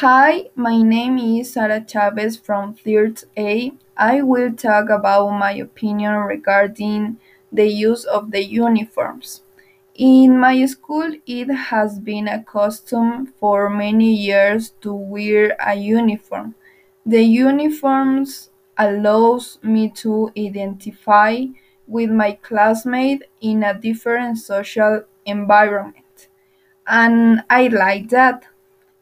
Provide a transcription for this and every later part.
Hi, my name is Sara Chavez from Third A. I will talk about my opinion regarding the use of the uniforms. In my school, it has been a custom for many years to wear a uniform. The uniforms allows me to identify with my classmate in a different social environment, and I like that.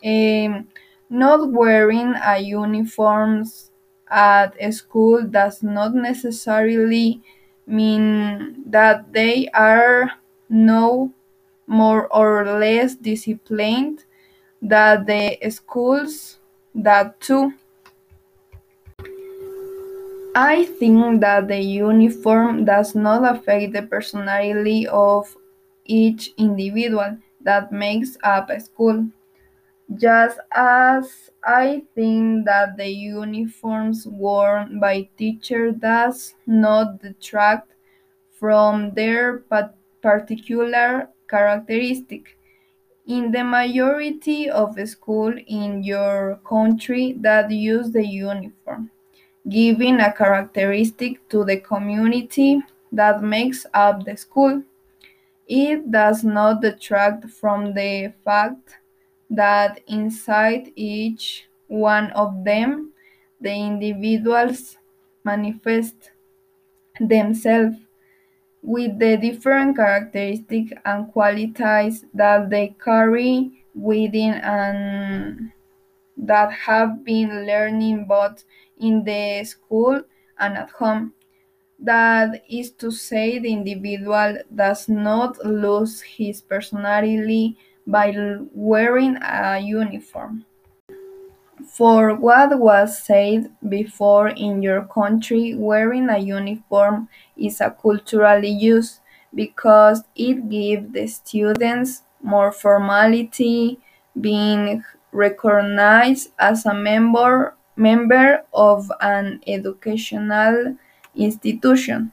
Um, not wearing a uniforms at school does not necessarily mean that they are no more or less disciplined than the schools that too. I think that the uniform does not affect the personality of each individual that makes up a school. Just as I think that the uniforms worn by teachers does not detract from their particular characteristic. In the majority of schools in your country that use the uniform, giving a characteristic to the community that makes up the school. It does not detract from the fact that inside each one of them, the individuals manifest themselves with the different characteristics and qualities that they carry within and that have been learning both in the school and at home. That is to say, the individual does not lose his personality by wearing a uniform. For what was said before in your country, wearing a uniform is a cultural use because it gives the students more formality, being recognized as a member member of an educational institution.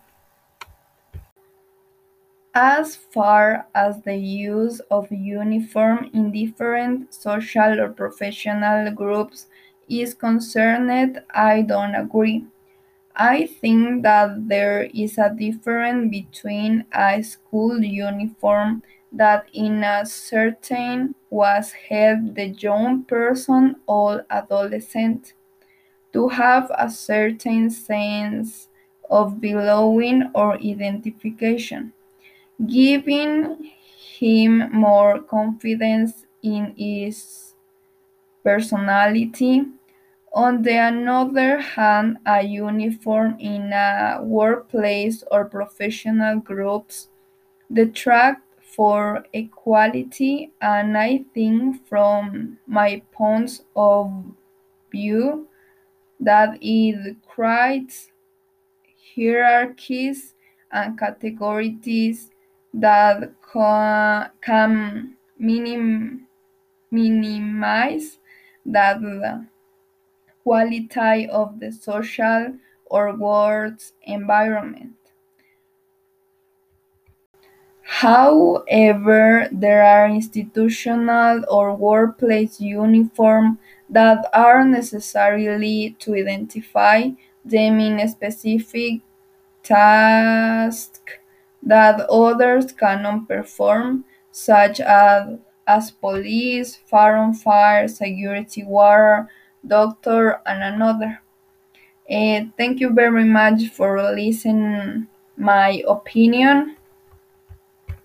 As far as the use of uniform in different social or professional groups is concerned, I don't agree. I think that there is a difference between a school uniform that in a certain was help the young person or adolescent to have a certain sense of belonging or identification giving him more confidence in his personality. On the other hand, a uniform in a workplace or professional groups detract for equality and I think from my point of view that it creates hierarchies and categories that ca- can minim- minimize that quality of the social or work environment. However, there are institutional or workplace uniforms that are necessarily to identify them in specific tasks that others cannot perform, such as, as police, fire fire, security guard, doctor, and another. Eh, thank you very much for listening my opinion.